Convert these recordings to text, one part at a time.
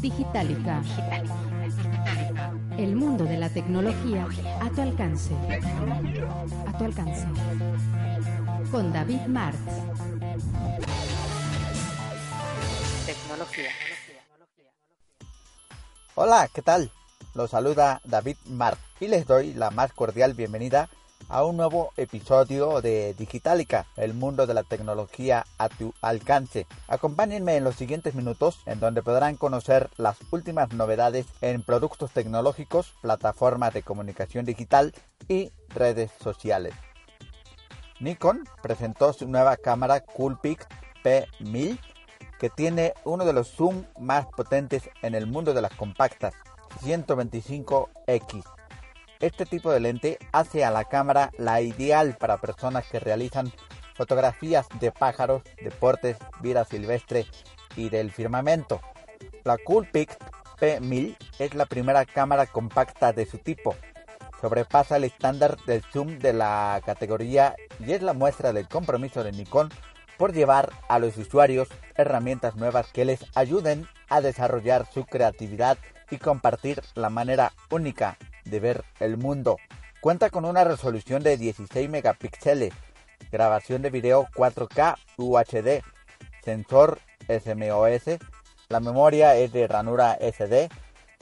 Digitalica. El mundo de la tecnología a tu alcance. A tu alcance. Con David Martz. Tecnología. Hola, ¿qué tal? Los saluda David Martz y les doy la más cordial bienvenida a un nuevo episodio de Digitalica, el mundo de la tecnología a tu alcance. Acompáñenme en los siguientes minutos en donde podrán conocer las últimas novedades en productos tecnológicos, plataformas de comunicación digital y redes sociales. Nikon presentó su nueva cámara Coolpix P1000 que tiene uno de los zoom más potentes en el mundo de las compactas, 125X este tipo de lente hace a la cámara la ideal para personas que realizan fotografías de pájaros, deportes, vida silvestre y del firmamento. La Coolpix P1000 es la primera cámara compacta de su tipo. Sobrepasa el estándar del zoom de la categoría y es la muestra del compromiso de Nikon por llevar a los usuarios herramientas nuevas que les ayuden a desarrollar su creatividad y compartir la manera única de ver el mundo. Cuenta con una resolución de 16 megapíxeles, grabación de video 4K UHD, sensor SMOS, la memoria es de ranura SD,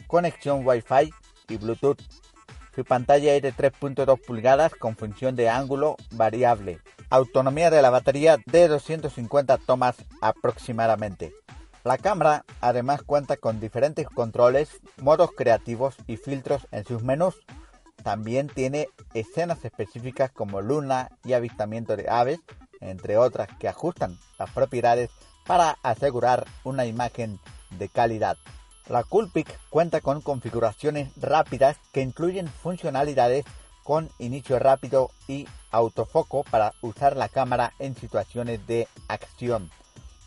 conexión Wi-Fi y Bluetooth. Su pantalla es de 3.2 pulgadas con función de ángulo variable. Autonomía de la batería de 250 tomas aproximadamente. La cámara además cuenta con diferentes controles, modos creativos y filtros en sus menús. También tiene escenas específicas como luna y avistamiento de aves, entre otras que ajustan las propiedades para asegurar una imagen de calidad. La Coolpix cuenta con configuraciones rápidas que incluyen funcionalidades con inicio rápido y autofoco para usar la cámara en situaciones de acción.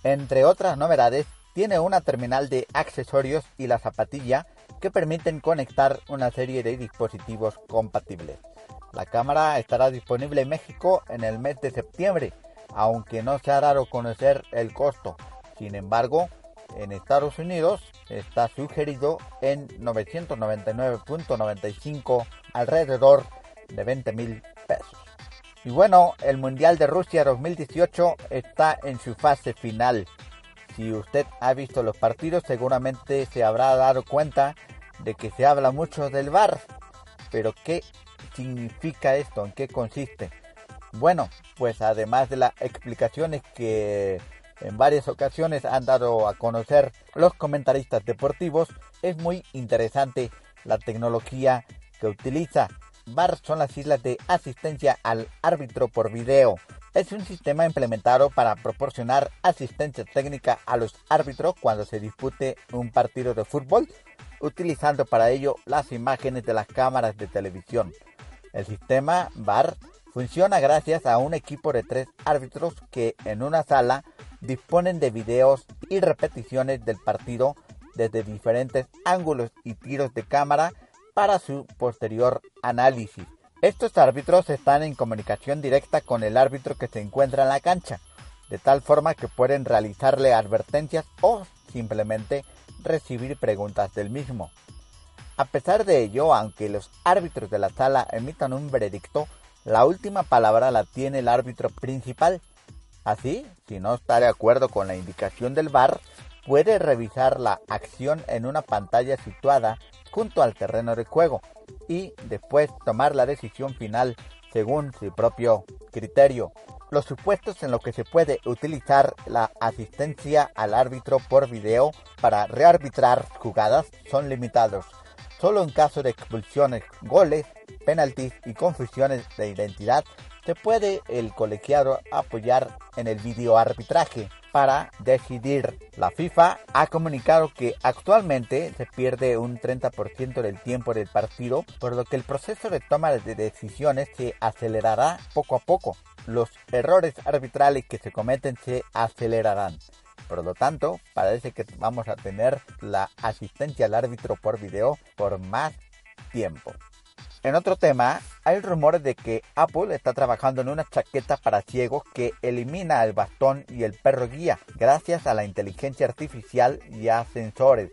Entre otras novedades, tiene una terminal de accesorios y la zapatilla que permiten conectar una serie de dispositivos compatibles. La cámara estará disponible en México en el mes de septiembre, aunque no se ha dado a conocer el costo. Sin embargo, en Estados Unidos está sugerido en 999.95 alrededor de 20 mil pesos. Y bueno, el Mundial de Rusia 2018 está en su fase final. Si usted ha visto los partidos, seguramente se habrá dado cuenta de que se habla mucho del VAR. Pero ¿qué significa esto? ¿En qué consiste? Bueno, pues además de las explicaciones que en varias ocasiones han dado a conocer los comentaristas deportivos, es muy interesante la tecnología que utiliza. VAR son las islas de asistencia al árbitro por video es un sistema implementado para proporcionar asistencia técnica a los árbitros cuando se dispute un partido de fútbol, utilizando para ello las imágenes de las cámaras de televisión. El sistema VAR funciona gracias a un equipo de tres árbitros que en una sala disponen de videos y repeticiones del partido desde diferentes ángulos y tiros de cámara para su posterior análisis. Estos árbitros están en comunicación directa con el árbitro que se encuentra en la cancha, de tal forma que pueden realizarle advertencias o simplemente recibir preguntas del mismo. A pesar de ello, aunque los árbitros de la sala emitan un veredicto, la última palabra la tiene el árbitro principal. Así, si no está de acuerdo con la indicación del VAR, puede revisar la acción en una pantalla situada junto al terreno de juego y después tomar la decisión final según su propio criterio. Los supuestos en los que se puede utilizar la asistencia al árbitro por video para rearbitrar jugadas son limitados. Solo en caso de expulsiones, goles, penaltis y confusiones de identidad se puede el colegiado apoyar en el videoarbitraje. Para decidir. La FIFA ha comunicado que actualmente se pierde un 30% del tiempo del partido, por lo que el proceso de toma de decisiones se acelerará poco a poco. Los errores arbitrales que se cometen se acelerarán. Por lo tanto, parece que vamos a tener la asistencia al árbitro por video por más tiempo. En otro tema, hay rumores de que Apple está trabajando en una chaqueta para ciegos que elimina el bastón y el perro guía gracias a la inteligencia artificial y a sensores.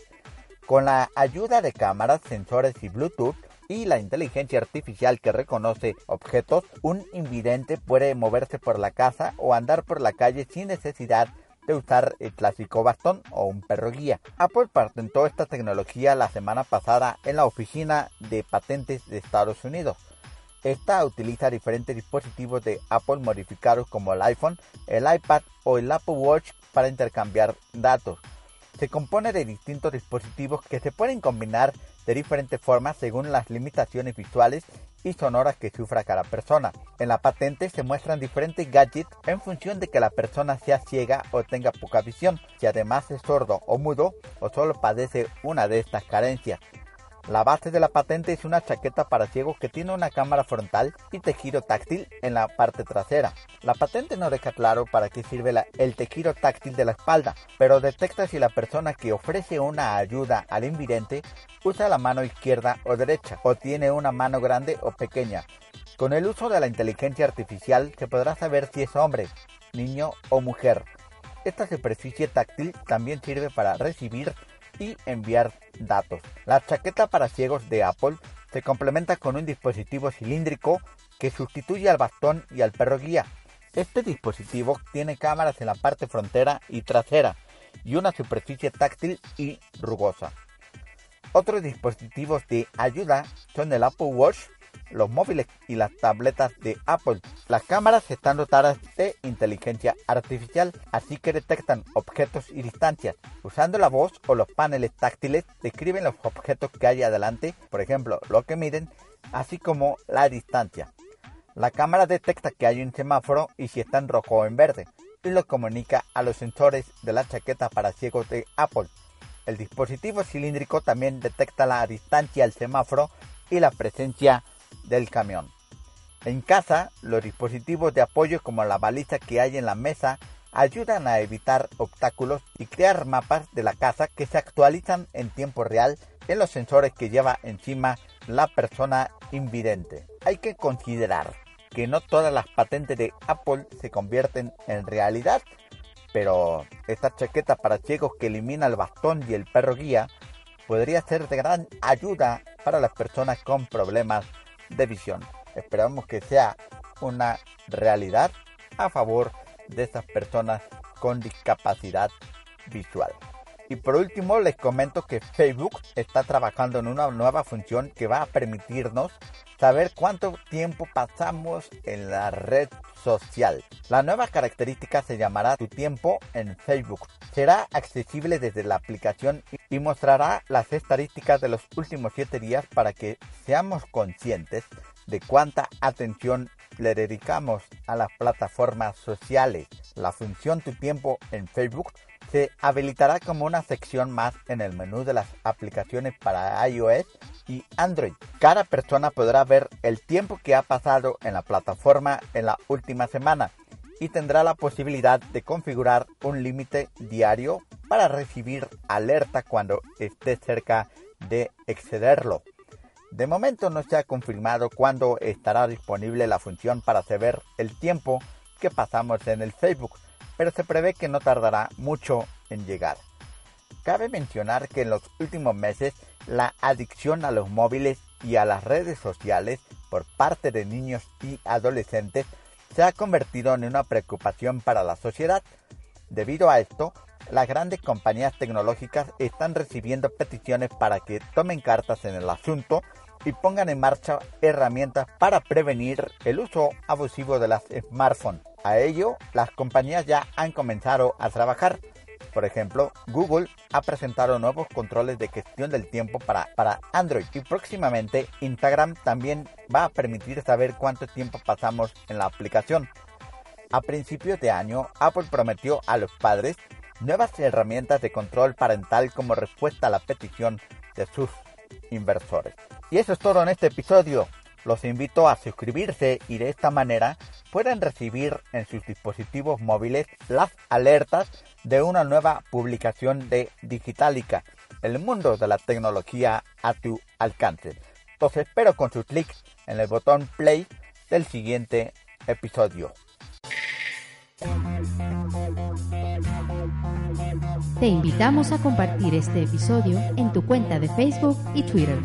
Con la ayuda de cámaras, sensores y Bluetooth y la inteligencia artificial que reconoce objetos, un invidente puede moverse por la casa o andar por la calle sin necesidad de usar el clásico bastón o un perro guía. Apple patentó esta tecnología la semana pasada en la Oficina de Patentes de Estados Unidos. Esta utiliza diferentes dispositivos de Apple modificados como el iPhone, el iPad o el Apple Watch para intercambiar datos. Se compone de distintos dispositivos que se pueden combinar de diferentes formas según las limitaciones visuales y sonoras que sufra cada persona. En la patente se muestran diferentes gadgets en función de que la persona sea ciega o tenga poca visión, si además es sordo o mudo o solo padece una de estas carencias. La base de la patente es una chaqueta para ciegos que tiene una cámara frontal y tejido táctil en la parte trasera. La patente no deja claro para qué sirve el tejido táctil de la espalda, pero detecta si la persona que ofrece una ayuda al invidente usa la mano izquierda o derecha, o tiene una mano grande o pequeña. Con el uso de la inteligencia artificial se podrá saber si es hombre, niño o mujer. Esta superficie táctil también sirve para recibir y enviar datos. La chaqueta para ciegos de Apple se complementa con un dispositivo cilíndrico que sustituye al bastón y al perro guía. Este dispositivo tiene cámaras en la parte frontera y trasera y una superficie táctil y rugosa. Otros dispositivos de ayuda son el Apple Watch los móviles y las tabletas de Apple. Las cámaras están dotadas de inteligencia artificial, así que detectan objetos y distancias. Usando la voz o los paneles táctiles, describen los objetos que hay adelante, por ejemplo, lo que miden, así como la distancia. La cámara detecta que hay un semáforo y si está en rojo o en verde, y lo comunica a los sensores de la chaqueta para ciegos de Apple. El dispositivo cilíndrico también detecta la distancia al semáforo y la presencia del camión. En casa, los dispositivos de apoyo como la baliza que hay en la mesa ayudan a evitar obstáculos y crear mapas de la casa que se actualizan en tiempo real en los sensores que lleva encima la persona invidente. Hay que considerar que no todas las patentes de Apple se convierten en realidad, pero esta chaqueta para ciegos que elimina el bastón y el perro guía podría ser de gran ayuda para las personas con problemas de visión. Esperamos que sea una realidad a favor de estas personas con discapacidad visual. Y por último les comento que Facebook está trabajando en una nueva función que va a permitirnos saber cuánto tiempo pasamos en la red social. La nueva característica se llamará Tu tiempo en Facebook. Será accesible desde la aplicación y mostrará las estadísticas de los últimos 7 días para que seamos conscientes de cuánta atención le dedicamos a las plataformas sociales. La función Tu tiempo en Facebook se habilitará como una sección más en el menú de las aplicaciones para iOS y Android. Cada persona podrá ver el tiempo que ha pasado en la plataforma en la última semana y tendrá la posibilidad de configurar un límite diario para recibir alerta cuando esté cerca de excederlo. De momento no se ha confirmado cuándo estará disponible la función para saber el tiempo que pasamos en el Facebook, pero se prevé que no tardará mucho en llegar. Cabe mencionar que en los últimos meses la adicción a los móviles y a las redes sociales por parte de niños y adolescentes se ha convertido en una preocupación para la sociedad. Debido a esto, las grandes compañías tecnológicas están recibiendo peticiones para que tomen cartas en el asunto y pongan en marcha herramientas para prevenir el uso abusivo de las smartphones. A ello, las compañías ya han comenzado a trabajar. Por ejemplo, Google ha presentado nuevos controles de gestión del tiempo para, para Android y próximamente Instagram también va a permitir saber cuánto tiempo pasamos en la aplicación. A principios de año, Apple prometió a los padres nuevas herramientas de control parental como respuesta a la petición de sus inversores. Y eso es todo en este episodio. Los invito a suscribirse y de esta manera pueden recibir en sus dispositivos móviles las alertas de una nueva publicación de Digitalica, el mundo de la tecnología a tu alcance. Los espero con sus clics en el botón play del siguiente episodio. Te invitamos a compartir este episodio en tu cuenta de Facebook y Twitter.